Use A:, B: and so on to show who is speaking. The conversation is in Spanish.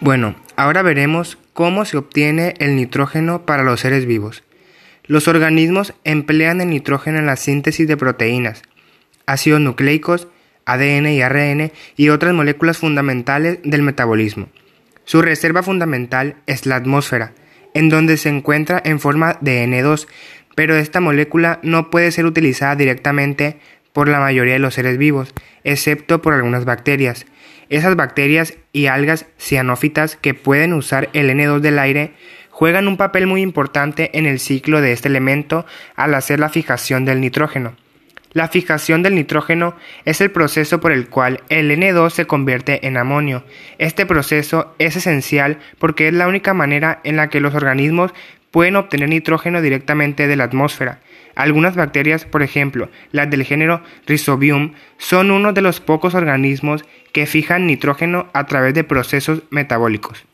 A: Bueno, ahora veremos cómo se obtiene el nitrógeno para los seres vivos. Los organismos emplean el nitrógeno en la síntesis de proteínas, ácidos nucleicos, ADN y ARN y otras moléculas fundamentales del metabolismo. Su reserva fundamental es la atmósfera, en donde se encuentra en forma de N2, pero esta molécula no puede ser utilizada directamente por la mayoría de los seres vivos, excepto por algunas bacterias. Esas bacterias y algas cianófitas que pueden usar el N2 del aire juegan un papel muy importante en el ciclo de este elemento al hacer la fijación del nitrógeno. La fijación del nitrógeno es el proceso por el cual el N2 se convierte en amonio. Este proceso es esencial porque es la única manera en la que los organismos pueden obtener nitrógeno directamente de la atmósfera. Algunas bacterias, por ejemplo, las del género Rhizobium, son uno de los pocos organismos que fijan nitrógeno a través de procesos metabólicos.